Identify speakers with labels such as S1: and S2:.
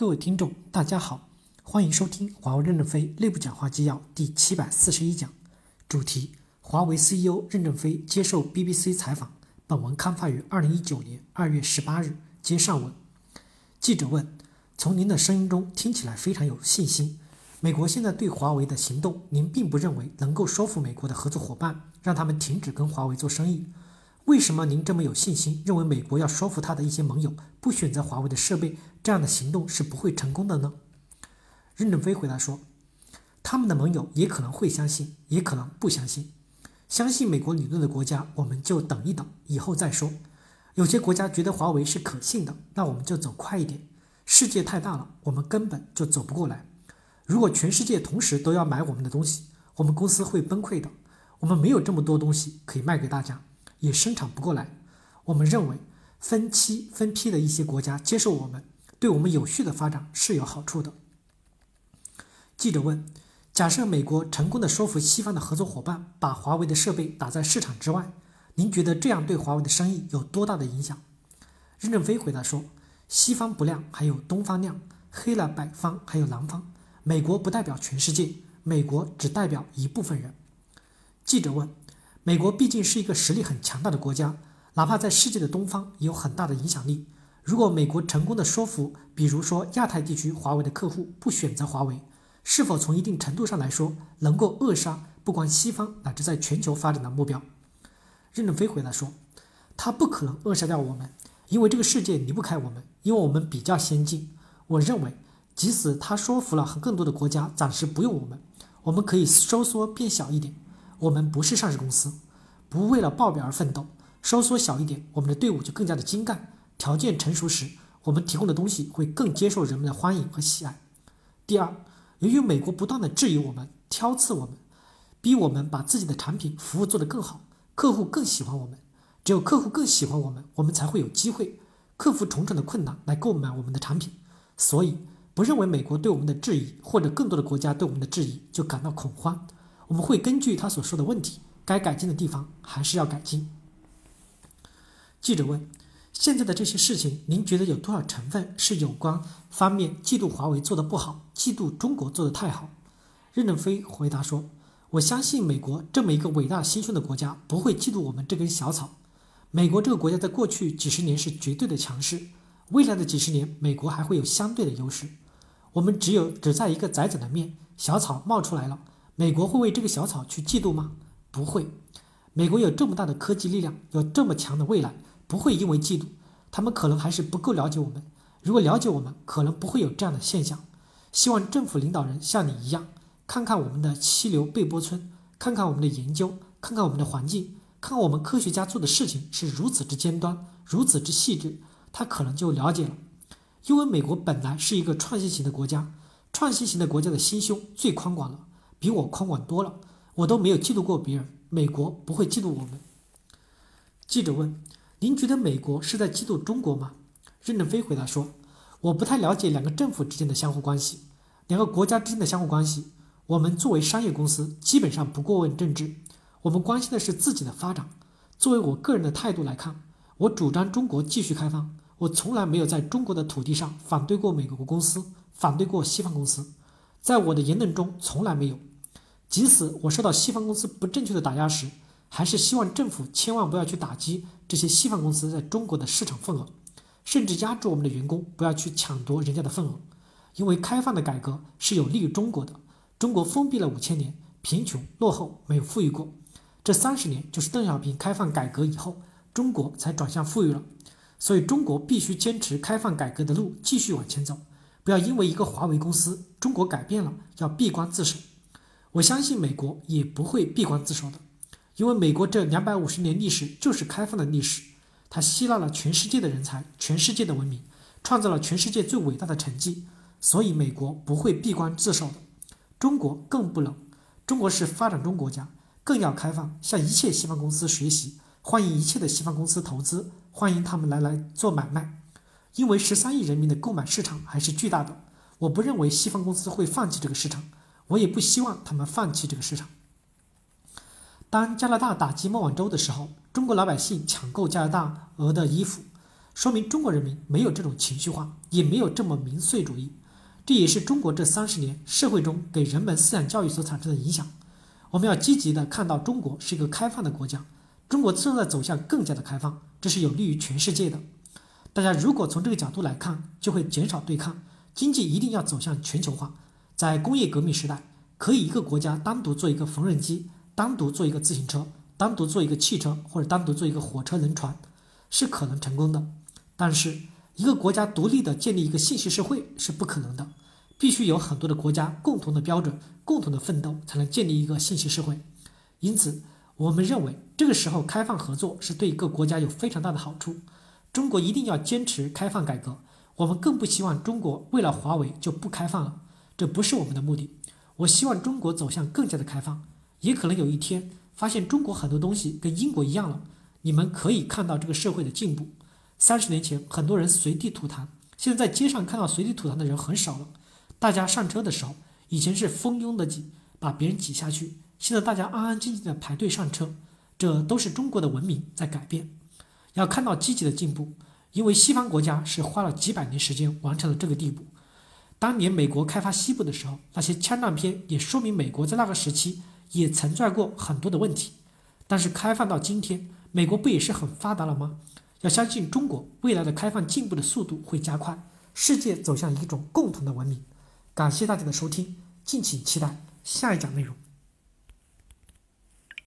S1: 各位听众，大家好，欢迎收听华为任正非内部讲话纪要第七百四十一讲，主题：华为 CEO 任正非接受 BBC 采访。本文刊发于二零一九年二月十八日。接上文，记者问：从您的声音中听起来非常有信心。美国现在对华为的行动，您并不认为能够说服美国的合作伙伴，让他们停止跟华为做生意？为什么您这么有信心，认为美国要说服他的一些盟友不选择华为的设备，这样的行动是不会成功的呢？任正非回答说：“他们的盟友也可能会相信，也可能不相信。相信美国理论的国家，我们就等一等，以后再说。有些国家觉得华为是可信的，那我们就走快一点。世界太大了，我们根本就走不过来。如果全世界同时都要买我们的东西，我们公司会崩溃的。我们没有这么多东西可以卖给大家。”也生产不过来。我们认为分期分批的一些国家接受我们，对我们有序的发展是有好处的。记者问：假设美国成功的说服西方的合作伙伴把华为的设备打在市场之外，您觉得这样对华为的生意有多大的影响？任正非回答说：西方不亮，还有东方亮；黑了北方，还有南方。美国不代表全世界，美国只代表一部分人。记者问。美国毕竟是一个实力很强大的国家，哪怕在世界的东方也有很大的影响力。如果美国成功的说服，比如说亚太地区华为的客户不选择华为，是否从一定程度上来说能够扼杀不光西方乃至在全球发展的目标？任正非回答说：“他不可能扼杀掉我们，因为这个世界离不开我们，因为我们比较先进。我认为，即使他说服了更多的国家暂时不用我们，我们可以收缩变小一点。”我们不是上市公司，不为了报表而奋斗。收缩小一点，我们的队伍就更加的精干。条件成熟时，我们提供的东西会更接受人们的欢迎和喜爱。第二，由于美国不断的质疑我们、挑刺我们，逼我们把自己的产品服务做得更好，客户更喜欢我们。只有客户更喜欢我们，我们才会有机会克服重重的困难来购买我们的产品。所以，不认为美国对我们的质疑，或者更多的国家对我们的质疑就感到恐慌。我们会根据他所说的问题，该改进的地方还是要改进。记者问：现在的这些事情，您觉得有多少成分是有关方面嫉妒华为做的不好，嫉妒中国做的太好？任正非回答说：“我相信美国这么一个伟大心胸的国家不会嫉妒我们这根小草。美国这个国家在过去几十年是绝对的强势，未来的几十年美国还会有相对的优势。我们只有只在一个窄窄的面，小草冒出来了。”美国会为这个小草去嫉妒吗？不会。美国有这么大的科技力量，有这么强的未来，不会因为嫉妒。他们可能还是不够了解我们。如果了解我们，可能不会有这样的现象。希望政府领导人像你一样，看看我们的溪流背波村，看看我们的研究，看看我们的环境，看看我们科学家做的事情是如此之尖端，如此之细致，他可能就了解了。因为美国本来是一个创新型的国家，创新型的国家的心胸最宽广了。比我宽广多了，我都没有嫉妒过别人。美国不会嫉妒我们。记者问：“您觉得美国是在嫉妒中国吗？”任正非回答说：“我不太了解两个政府之间的相互关系，两个国家之间的相互关系。我们作为商业公司，基本上不过问政治，我们关心的是自己的发展。作为我个人的态度来看，我主张中国继续开放。我从来没有在中国的土地上反对过美国公司，反对过西方公司，在我的言论中从来没有。”即使我受到西方公司不正确的打压时，还是希望政府千万不要去打击这些西方公司在中国的市场份额，甚至压住我们的员工，不要去抢夺人家的份额。因为开放的改革是有利于中国的。中国封闭了五千年，贫穷落后，没有富裕过。这三十年就是邓小平开放改革以后，中国才转向富裕了。所以中国必须坚持开放改革的路，继续往前走，不要因为一个华为公司，中国改变了，要闭关自守。我相信美国也不会闭关自守的，因为美国这两百五十年历史就是开放的历史，它吸纳了全世界的人才，全世界的文明，创造了全世界最伟大的成绩，所以美国不会闭关自守的。中国更不能，中国是发展中国家，更要开放，向一切西方公司学习，欢迎一切的西方公司投资，欢迎他们来来做买卖，因为十三亿人民的购买市场还是巨大的，我不认为西方公司会放弃这个市场。我也不希望他们放弃这个市场。当加拿大打击孟晚舟的时候，中国老百姓抢购加拿大鹅的衣服，说明中国人民没有这种情绪化，也没有这么民粹主义。这也是中国这三十年社会中给人们思想教育所产生的影响。我们要积极的看到中国是一个开放的国家，中国正在走向更加的开放，这是有利于全世界的。大家如果从这个角度来看，就会减少对抗，经济一定要走向全球化。在工业革命时代，可以一个国家单独做一个缝纫机，单独做一个自行车，单独做一个汽车，或者单独做一个火车、轮船，是可能成功的。但是，一个国家独立的建立一个信息社会是不可能的。必须有很多的国家共同的标准、共同的奋斗，才能建立一个信息社会。因此，我们认为这个时候开放合作是对一个国家有非常大的好处。中国一定要坚持开放改革。我们更不希望中国为了华为就不开放了，这不是我们的目的。我希望中国走向更加的开放。也可能有一天发现中国很多东西跟英国一样了。你们可以看到这个社会的进步。三十年前，很多人随地吐痰，现在在街上看到随地吐痰的人很少了。大家上车的时候，以前是蜂拥的挤，把别人挤下去。现在大家安安静静的排队上车，这都是中国的文明在改变。要看到积极的进步，因为西方国家是花了几百年时间完成了这个地步。当年美国开发西部的时候，那些枪战片也说明美国在那个时期也存在过很多的问题。但是开放到今天，美国不也是很发达了吗？要相信中国未来的开放进步的速度会加快，世界走向一种共同的文明。感谢大家的收听，敬请期待下一讲内容。